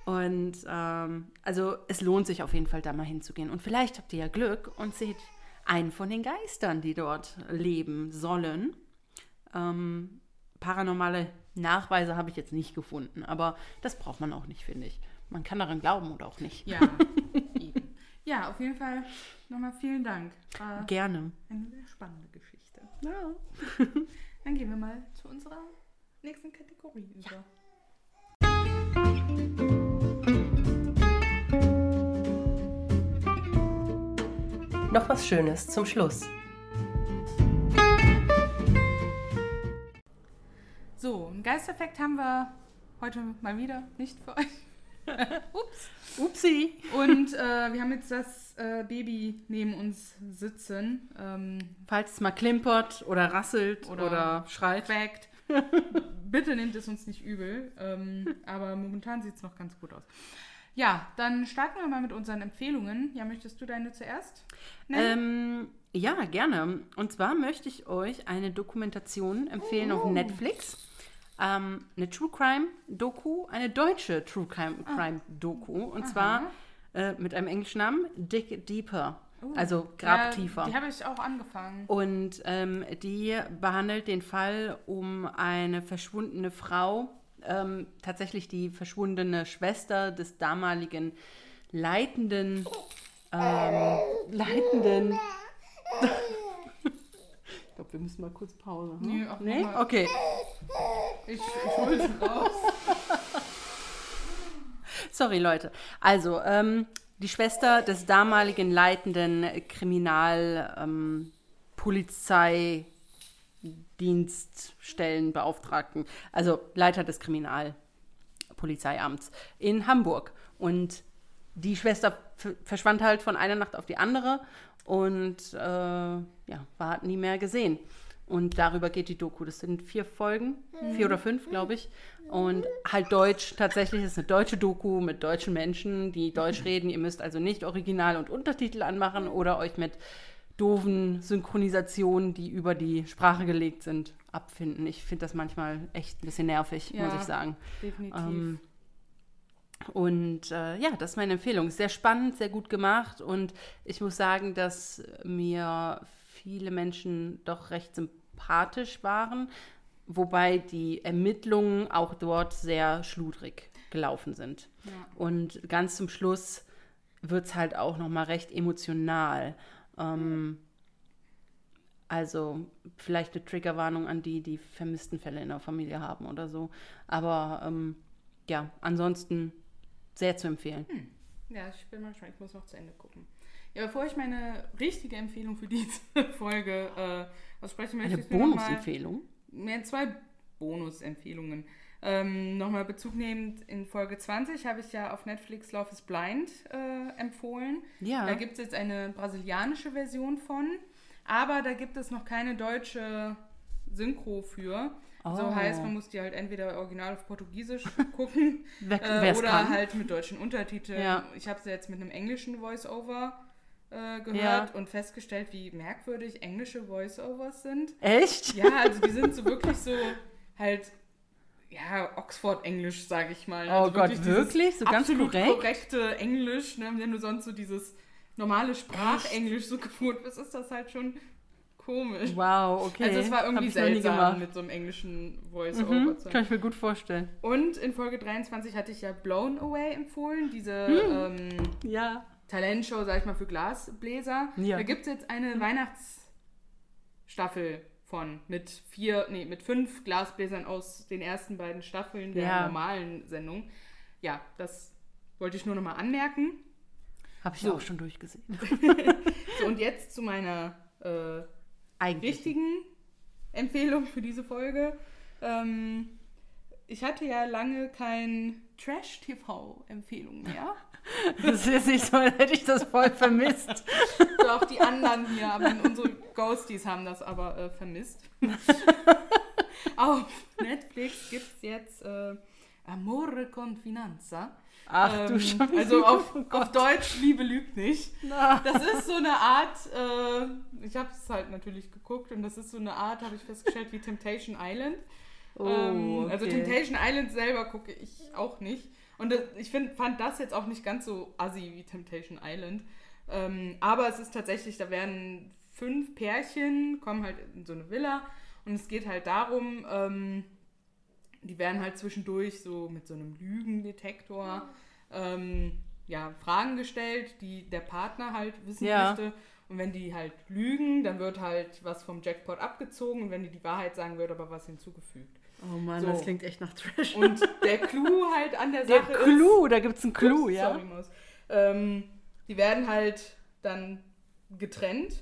Und ähm, also es lohnt sich auf jeden Fall da mal hinzugehen. Und vielleicht habt ihr ja Glück und seht einen von den Geistern, die dort leben sollen. Ähm, paranormale Nachweise habe ich jetzt nicht gefunden, aber das braucht man auch nicht, finde ich. Man kann daran glauben oder auch nicht. Ja, <laughs> eben. Ja, auf jeden Fall nochmal vielen Dank. War Gerne. eine sehr spannende Geschichte. Ja. <laughs> Dann gehen wir mal zu unserer nächsten Kategorie über. Noch was Schönes zum Schluss. So, einen Geisteffekt haben wir heute mal wieder nicht für euch. <laughs> Ups. Upsi. Und äh, wir haben jetzt das äh, Baby neben uns sitzen. Ähm, Falls es mal klimpert oder rasselt Oder oder, schreit. Fact. Bitte nehmt es uns nicht übel. Ähm, aber momentan sieht es noch ganz gut aus. Ja, dann starten wir mal mit unseren Empfehlungen. Ja, möchtest du deine zuerst? Ähm, ja, gerne. Und zwar möchte ich euch eine Dokumentation empfehlen auf Netflix. Ähm, eine True Crime Doku, eine deutsche True Crime, Crime Doku. Und zwar äh, mit einem englischen Namen, Dig Deeper. Also Grab Ja, tiefer. Die habe ich auch angefangen. Und ähm, die behandelt den Fall um eine verschwundene Frau, ähm, tatsächlich die verschwundene Schwester des damaligen leitenden, ähm, leitenden. <laughs> ich glaube, wir müssen mal kurz Pause. Hm? Nee, nee? Okay. Ich, ich hole sie raus. <laughs> Sorry, Leute. Also, ähm, die Schwester des damaligen leitenden Kriminal, ähm, also Leiter des Kriminalpolizeiamts in Hamburg. Und die Schwester verschwand halt von einer Nacht auf die andere und äh, ja, war nie mehr gesehen. Und darüber geht die Doku. Das sind vier Folgen, vier oder fünf, glaube ich. Und halt Deutsch, tatsächlich ist eine deutsche Doku mit deutschen Menschen, die Deutsch reden. Ihr müsst also nicht Original und Untertitel anmachen oder euch mit doofen Synchronisationen, die über die Sprache gelegt sind, abfinden. Ich finde das manchmal echt ein bisschen nervig, muss Ja. ich sagen. Definitiv. Ähm, und äh, ja, das ist meine Empfehlung. Sehr spannend, sehr gut gemacht und ich muss sagen, dass mir viele Menschen doch recht sympathisch waren, wobei die Ermittlungen auch dort sehr schludrig gelaufen sind. Ja. Und ganz zum Schluss wird es halt auch nochmal recht emotional. Ähm, also vielleicht eine Triggerwarnung an die, die vermissten Fälle in der Familie haben oder so. Aber ähm, ja, ansonsten sehr zu empfehlen. Ja, ich bin mal gespannt. Ich muss noch zu Ende gucken. Ja, bevor ich meine richtige Empfehlung für diese <laughs> Folge äh, aussprechen möchte, Eine Bonusempfehlung. mehr zwei Bonusempfehlungen. Ähm, Nochmal Bezug nehmend, in Folge 20 habe ich ja auf Netflix Love is Blind äh, empfohlen. Ja. Da gibt es jetzt eine brasilianische Version von, aber da gibt es noch keine deutsche Synchro für. Oh. So heißt, man muss die halt entweder original auf Portugiesisch <laughs> gucken äh, oder kann. halt mit deutschen Untertiteln. Ja. Ich habe sie jetzt mit einem englischen Voice-Over äh, gehört Ja. und festgestellt, wie merkwürdig englische Voice-Overs sind. Echt? Ja, also die sind so wirklich so halt, ja, Oxford-Englisch, sage ich mal. Oh also Gott, dieses wirklich? So ganz absolut korrekt? korrekte Englisch, ne? wenn du sonst so dieses normale Sprachenglisch so gewohnt bist, ist das halt schon komisch. Wow, okay. Also es war irgendwie seltsam mit so einem englischen Voice-Over Mhm, kann ich mir gut vorstellen. Und in Folge 23 hatte ich ja Blown Away empfohlen, diese Hm. ähm, Ja. Talentshow, sag ich mal, für Glasbläser. Ja. Da gibt es jetzt eine Weihnachtsstaffel von mit vier, nee, mit fünf Glasbläsern aus den ersten beiden Staffeln der Ja. normalen Sendung. Ja, das wollte ich nur nochmal anmerken. Habe ich So. auch schon durchgesehen. <laughs> So, und jetzt zu meiner äh, Eigentlich. richtigen Empfehlung für diese Folge. Ähm, ich hatte ja lange kein Trash-TV-Empfehlung mehr. <laughs> Das ist nicht so, als hätte ich das voll vermisst. So, auch die anderen hier, aber unsere Ghosties haben das aber äh, vermisst. <laughs> Auf Netflix gibt es jetzt äh, Amore con Finanza. Ach du Ähm, Scheiße. Also auf, Oh auf Deutsch Liebe lügt nicht. Na. Das ist so eine Art, äh, ich habe es halt natürlich geguckt und das ist so eine Art, habe ich festgestellt, wie Temptation Island. Oh, ähm, Also okay. Temptation Island selber gucke ich auch nicht. Und das, ich find, fand das jetzt auch nicht ganz so assi wie Temptation Island. Ähm, aber es ist tatsächlich, da werden fünf Pärchen, kommen halt in so eine Villa und es geht halt darum, ähm, die werden halt zwischendurch so mit so einem Lügendetektor ähm, ja, Fragen gestellt, die der Partner halt wissen Ja. möchte. Und wenn die halt lügen, dann wird halt was vom Jackpot abgezogen und wenn die die Wahrheit sagen, wird aber was hinzugefügt. Oh Mann, So. das klingt echt nach Trash. Und der <laughs> Clou halt an der Der Sache Clou, da gibt es einen ist... Clou, Ups, ja? Sorry, Maus. Ähm, die werden halt dann getrennt.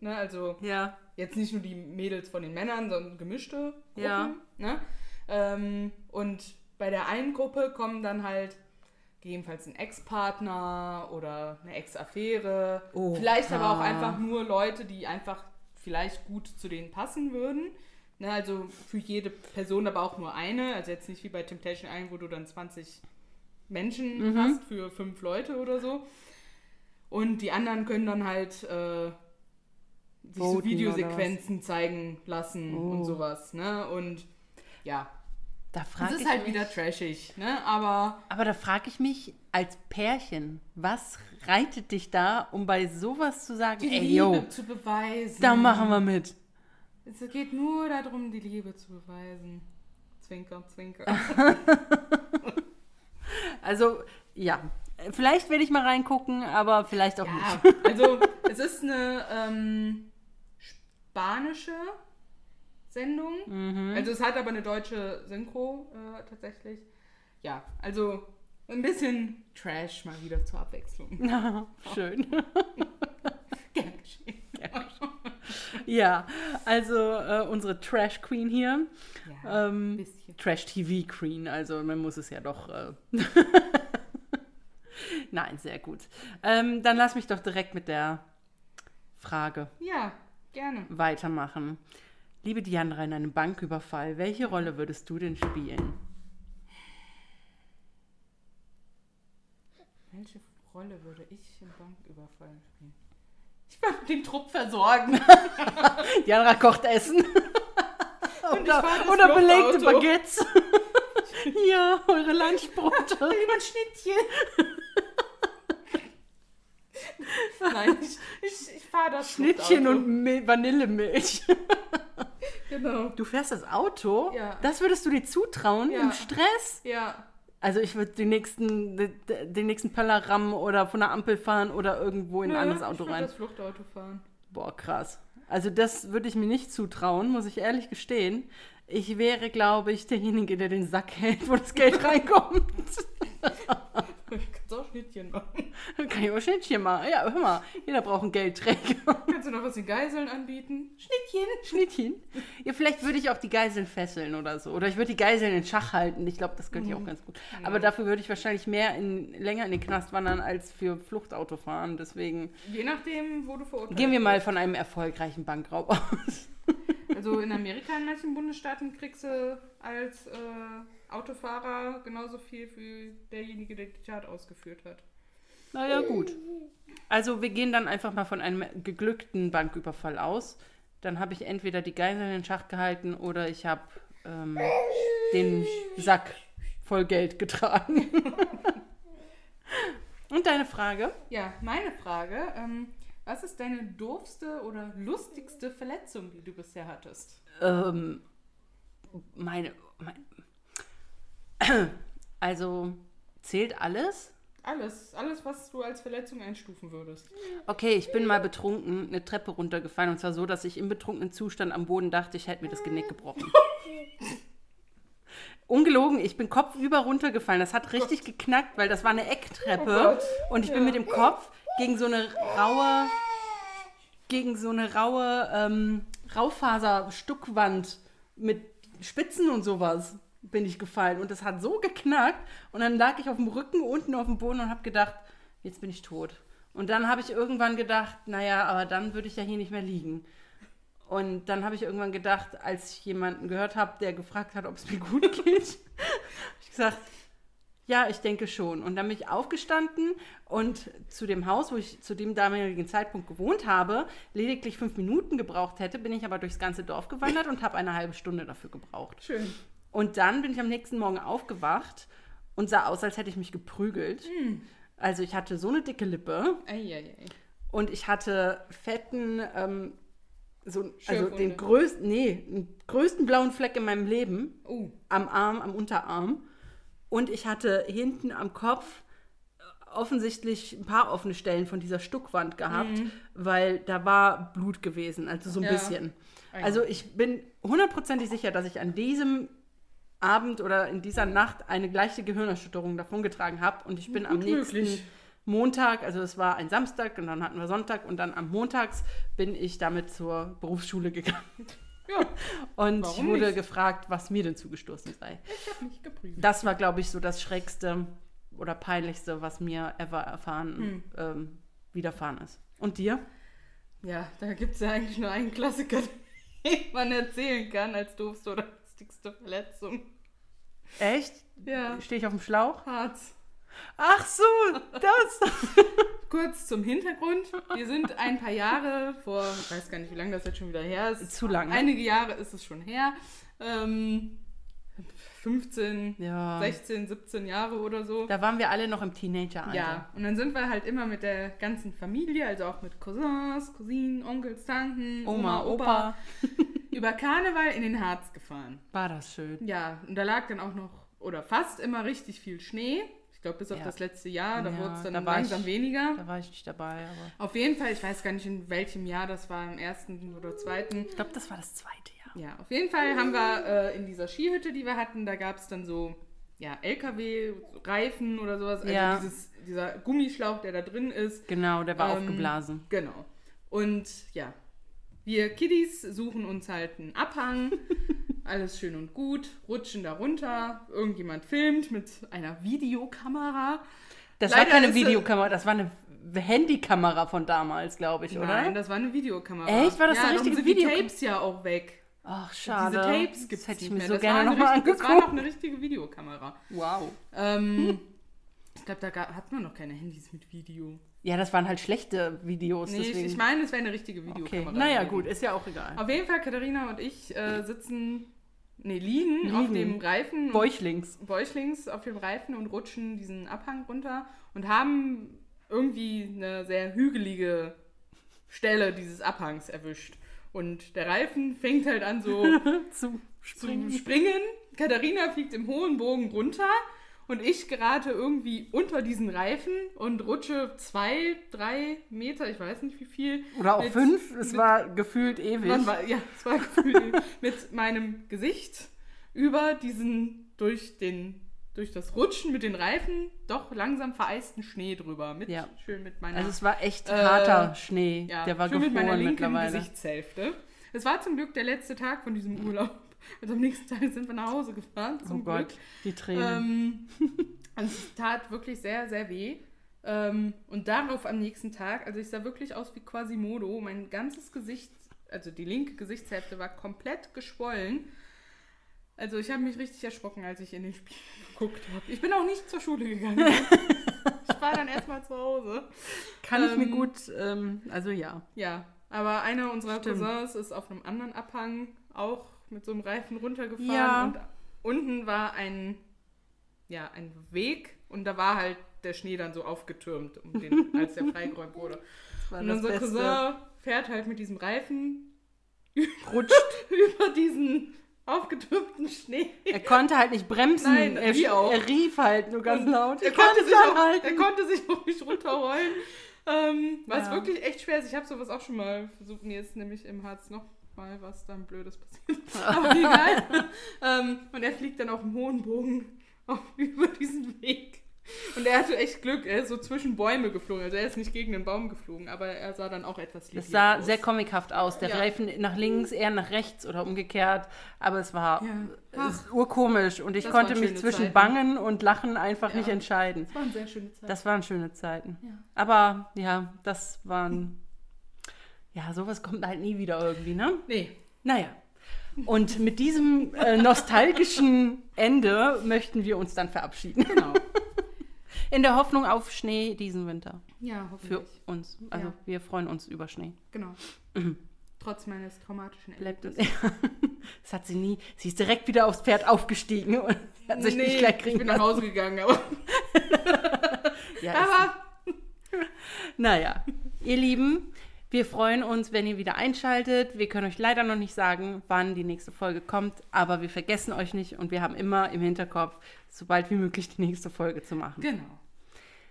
Ne? Also Ja. jetzt nicht nur die Mädels von den Männern, sondern gemischte Gruppen. Ja. Ne? Ähm, und bei der einen Gruppe kommen dann halt gegebenenfalls ein Ex-Partner oder eine Ex-Affäre. Oha. Vielleicht aber auch einfach nur Leute, die einfach vielleicht gut zu denen passen würden. Ne? Also für jede Person aber auch nur eine. Also jetzt nicht wie bei Temptation Island, wo du dann 20 Menschen Mhm. hast für fünf Leute oder so. Und die anderen können dann halt äh, sich so Videosequenzen zeigen lassen Oh. und sowas. Ne? Und ja, Da frage ist ich halt mich, wieder trashig, ne? Aber Aber da frage ich mich als Pärchen, was reitet dich da, um bei sowas zu sagen, die ey, Liebe yo, zu beweisen. da machen wir mit. Es geht nur darum, die Liebe zu beweisen. Zwinker, zwinker. <laughs> Also, ja, vielleicht werde ich mal reingucken, aber vielleicht auch Ja, nicht. <laughs> also <laughs> es ist eine ähm, spanische Sendung. Mhm. Also es hat aber eine deutsche Synchro äh, tatsächlich. Ja, also ein bisschen Trash mal wieder zur Abwechslung. Schön. Gern geschehen. Ja, also äh, unsere Trash Queen hier. Ja, Ähm. Trash TV Queen, also man muss es ja doch. Äh <laughs> Nein, sehr gut. Ähm, dann lass mich doch direkt mit der Frage Ja, gerne. weitermachen. Liebe Diandra, in einem Banküberfall, welche Rolle würdest du denn spielen? Welche Rolle würde ich im Banküberfall spielen? <laughs> Den Trupp versorgen. <laughs> Diandra kocht Essen. <laughs> Und oder oder belegte. Baguettes. Hier, eure Lunchbrote. Will jemand Schnittchen? Nein, ich, ich, ich fahre das Schnittchen und Mil Vanillemilch. Genau. Du fährst das Auto? Ja. Das würdest du dir zutrauen Ja. im Stress? Ja, Also ich würde den nächsten, den, nächsten Pöller rammen oder von der Ampel fahren oder irgendwo in ein Nö, anderes ich Auto würd rein. das Fluchtauto fahren. Boah, krass. Also das würde ich mir nicht zutrauen, muss ich ehrlich gestehen. Ich wäre, glaube ich, derjenige, der den Sack hält, wo das Geld <laughs> reinkommt. Du kannst auch Schnittchen machen. Kann ich auch Schnittchen machen. Ja, hör mal, jeder braucht einen Geldträger. Kannst du noch was den Geiseln anbieten? Schnittchen, Schnittchen. Ja, vielleicht würde ich auch die Geiseln fesseln oder so. Oder ich würde die Geiseln in Schach halten. Ich glaube, das könnte ich auch ganz gut. Aber dafür würde ich wahrscheinlich mehr in, länger in den Knast wandern als für Fluchtauto fahren. Deswegen Je nachdem, wo du verurteilt gehen wir mal von einem erfolgreichen Bankraub aus. Also in Amerika in manchen Bundesstaaten kriegst du als äh, Autofahrer genauso viel wie derjenige, der die Tat ausgeführt hat. Naja, gut. Also wir gehen dann einfach mal von einem geglückten Banküberfall aus. Dann habe ich entweder die Geiseln in Schach gehalten oder ich habe ähm, den Sack voll Geld getragen. <laughs> Und deine Frage? Ja, meine Frage, ähm, was ist deine doofste oder lustigste Verletzung, die du bisher hattest? Ähm, meine, mein, <clears throat> also zählt alles? Alles, alles, was du als Verletzung einstufen würdest. Okay, ich bin mal betrunken eine Treppe runtergefallen und zwar so, dass ich im betrunkenen Zustand am Boden dachte, ich hätte mir das Genick gebrochen. <laughs> Ungelogen, ich bin kopfüber runtergefallen. Das hat richtig geknackt, weil das war eine Ecktreppe Oh und ich bin Ja. mit dem Kopf gegen so eine raue, gegen so eine raue ähm, Raufaser-Stuckwand mit Spitzen und sowas bin ich gefallen und das hat so geknackt und dann lag ich auf dem Rücken unten auf dem Boden und habe gedacht, jetzt bin ich tot. Und dann habe ich irgendwann gedacht, naja, aber dann würde ich ja hier nicht mehr liegen. Und dann habe ich irgendwann gedacht, als ich jemanden gehört habe, der gefragt hat, ob es mir gut geht, <laughs> ich gesagt, ja, ich denke schon. Und dann bin ich aufgestanden und zu dem Haus, wo ich zu dem damaligen Zeitpunkt gewohnt habe, lediglich fünf Minuten gebraucht hätte, bin ich aber durchs ganze Dorf gewandert und habe eine halbe Stunde dafür gebraucht. Schön. Und dann bin ich am nächsten Morgen aufgewacht und sah aus, als hätte ich mich geprügelt. Also ich hatte so eine dicke Lippe Eieiei. und ich hatte fetten, ähm, so, also den größten, nee, den größten blauen Fleck in meinem Leben Oh, am Arm, am Unterarm. Und ich hatte hinten am Kopf äh, offensichtlich ein paar offene Stellen von dieser Stuckwand gehabt, weil da war Blut gewesen, also so ein Ja. bisschen. Ei. Also ich bin hundertprozentig sicher, dass ich an diesem Abend oder in dieser Nacht eine leichte Gehirnerschütterung davongetragen habe und ich bin am Gut nächsten möglich. Montag, also es war ein Samstag und dann hatten wir Sonntag und dann am Montags bin ich damit zur Berufsschule gegangen ja, <laughs> und Warum ich wurde nicht? gefragt, was mir denn zugestoßen sei. ich hab mich geprügelt. Das war, glaube ich, so das Schrägste oder Peinlichste, was mir ever erfahren, Hm. ähm, widerfahren ist. Und dir? Ja, da gibt es ja eigentlich nur einen Klassiker, <laughs> den man erzählen kann als doofste oder lustigste Verletzung. Echt? Ja, Stehe ich auf dem Schlauch? Harz. Ach so, das. <laughs> Kurz zum Hintergrund. Wir sind ein paar Jahre vor, ich weiß gar nicht, wie lange das jetzt schon wieder her ist. Zu lange. Einige Jahre ist es schon her. Ähm, 15, Ja. 16, 17 Jahre oder so. Da waren wir alle noch im Teenageralter. Ja, und dann sind wir halt immer mit der ganzen Familie, also auch mit Cousins, Cousinen, Onkels, Tanten, Oma, Oma, Opa. Über Karneval in den Harz gefahren. War das schön. Ja, und da lag dann auch noch, oder fast immer richtig viel Schnee. Ich glaube, bis auf Ja. das letzte Jahr, da Ja, wurde es dann da war langsam ich- weniger. Da war ich nicht dabei, aber. Auf jeden Fall, ich weiß gar nicht, in welchem Jahr das war, im ersten oder zweiten. Ich glaube, das war das zweite Jahr. Ja, auf jeden Fall haben wir äh, in dieser Skihütte, die wir hatten, da gab es dann so ja, LKW-Reifen oder sowas. Also Ja. dieses, dieser Gummischlauch, der da drin ist. Genau, der war Ähm, aufgeblasen. Genau. Und ja, wir Kiddies suchen uns halt einen Abhang. <laughs> Alles schön und gut, rutschen da runter. Irgendjemand filmt mit einer Videokamera. Das leider war keine es- Videokamera, das war eine Handykamera von damals, glaube ich, oder? Nein, das war eine Videokamera. Echt? War das ja, eine richtige sind die Tapes ja auch weg. Ach, schade. Diese Tapes gibt Das hätte ich nicht mir mehr. so das gerne war nochmal richtig- angeguckt. Das war noch eine richtige Videokamera. wow. Ähm, ich glaube, da hat man noch keine Handys mit Video. Ja, das waren halt schlechte Videos. Nee, ich, deswegen. ich meine, es wäre eine richtige okay, Videokamera. naja, gewesen. gut, ist ja auch egal. Auf jeden Fall, Katharina und ich äh, sitzen, nee, liegen, auf Liegen. dem Reifen. und- Bäuchlings. Bäuchlings auf dem Reifen und rutschen diesen Abhang runter und haben irgendwie eine sehr hügelige Stelle dieses Abhangs erwischt. Und der Reifen fängt halt an so <laughs> Zu zu springen. Katharina fliegt im hohen Bogen runter und ich gerate irgendwie unter diesen Reifen und rutsche zwei, drei Meter, ich weiß nicht wie viel. Oder auch mit- fünf, es mit- war gefühlt ewig. War, ja, es war <laughs> gefühlt mit meinem Gesicht über diesen, durch den, durch das Rutschen mit den Reifen doch langsam vereisten Schnee drüber. Mit, Ja. Schön mit meiner Also es war echt Äh, harter Schnee. ja, Der war schön mit meiner gefroren linken mittlerweile. Gesichtshälfte. Es war zum Glück der letzte Tag von diesem Urlaub. <laughs> Also am nächsten Tag sind wir nach Hause gefahren, Oh zum Gott, Glück. die Tränen. Ähm, und <laughs> es tat wirklich sehr, sehr weh. Ähm, und darauf am nächsten Tag, also ich sah wirklich aus wie Quasimodo. Mein ganzes Gesicht, also die linke Gesichtshälfte war komplett geschwollen. Also ich habe mich richtig erschrocken, als ich in den Spiegel <laughs> geguckt habe. Ich bin auch nicht zur Schule gegangen. ich war dann erstmal zu Hause. Kann ich mir ähm, gut, ähm, also ja. Ja, aber einer unserer Stimmt. Cousins ist auf einem anderen Abhang auch mit so einem Reifen runtergefahren Ja. und unten war ein, ja, ein Weg und da war halt der Schnee dann so aufgetürmt, um den, <laughs> als der freigeräumt wurde. War Und unser Beste. Cousin fährt halt mit diesem Reifen <laughs> rutscht. über diesen aufgetürmten Schnee. Er konnte halt nicht bremsen. Nein, er, er rief halt nur ganz Und laut. Er konnte, sich auch, er konnte sich auch nicht runterrollen. Ähm, was Ja. wirklich echt schwer ist. Ich habe sowas auch schon mal versucht. Mir ist nämlich im Harz noch mal was dann Blödes passiert. <laughs> Aber egal. ähm, und er fliegt dann auf dem hohen Bogen <laughs> auf, über diesen Weg. Und er hatte echt Glück. Er ist so zwischen Bäume geflogen. Also er ist nicht gegen den Baum geflogen, aber er sah dann auch etwas Das lieblich sah aus. sehr comichaft aus. Der Ja. Reifen nach links, eher nach rechts oder umgekehrt. Aber es war Ja. es urkomisch und ich Das konnte mich zwischen Zeiten. Bangen und Lachen einfach Ja. nicht entscheiden. Das waren sehr schöne Zeiten. Das waren schöne Zeiten. Aber ja, das waren. <laughs> Ja, sowas kommt halt nie wieder irgendwie, ne? nee. Naja. Und mit diesem äh, nostalgischen Ende möchten wir uns dann verabschieden. Genau. <laughs> In der Hoffnung auf Schnee diesen Winter. Ja, Für hoffentlich. uns. Also Ja. wir freuen uns über Schnee. Genau. <clears throat> Trotz meines traumatischen Erlebnisses. <laughs> Das hat sie nie. Sie ist direkt wieder aufs Pferd aufgestiegen und hat sich nicht gleich ich kriegen bin nach. Hause gegangen, aber, <laughs> Ja, aber Naja, ihr Lieben, wir freuen uns, wenn ihr wieder einschaltet. Wir können euch leider noch nicht sagen, wann die nächste Folge kommt, aber wir vergessen euch nicht und wir haben immer im Hinterkopf, sobald wie möglich die nächste Folge zu machen. genau.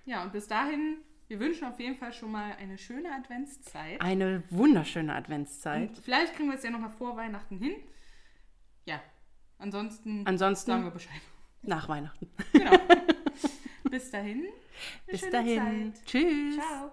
Ja, und bis dahin, wir wünschen auf jeden Fall schon mal eine schöne Adventszeit. Eine wunderschöne Adventszeit. Und vielleicht kriegen wir es ja noch mal vor Weihnachten hin. Ja, ansonsten sagen Ansonsten wir Bescheid. nach Weihnachten. Genau. <laughs> bis dahin. Bis dahin. Zeit. Tschüss. Ciao.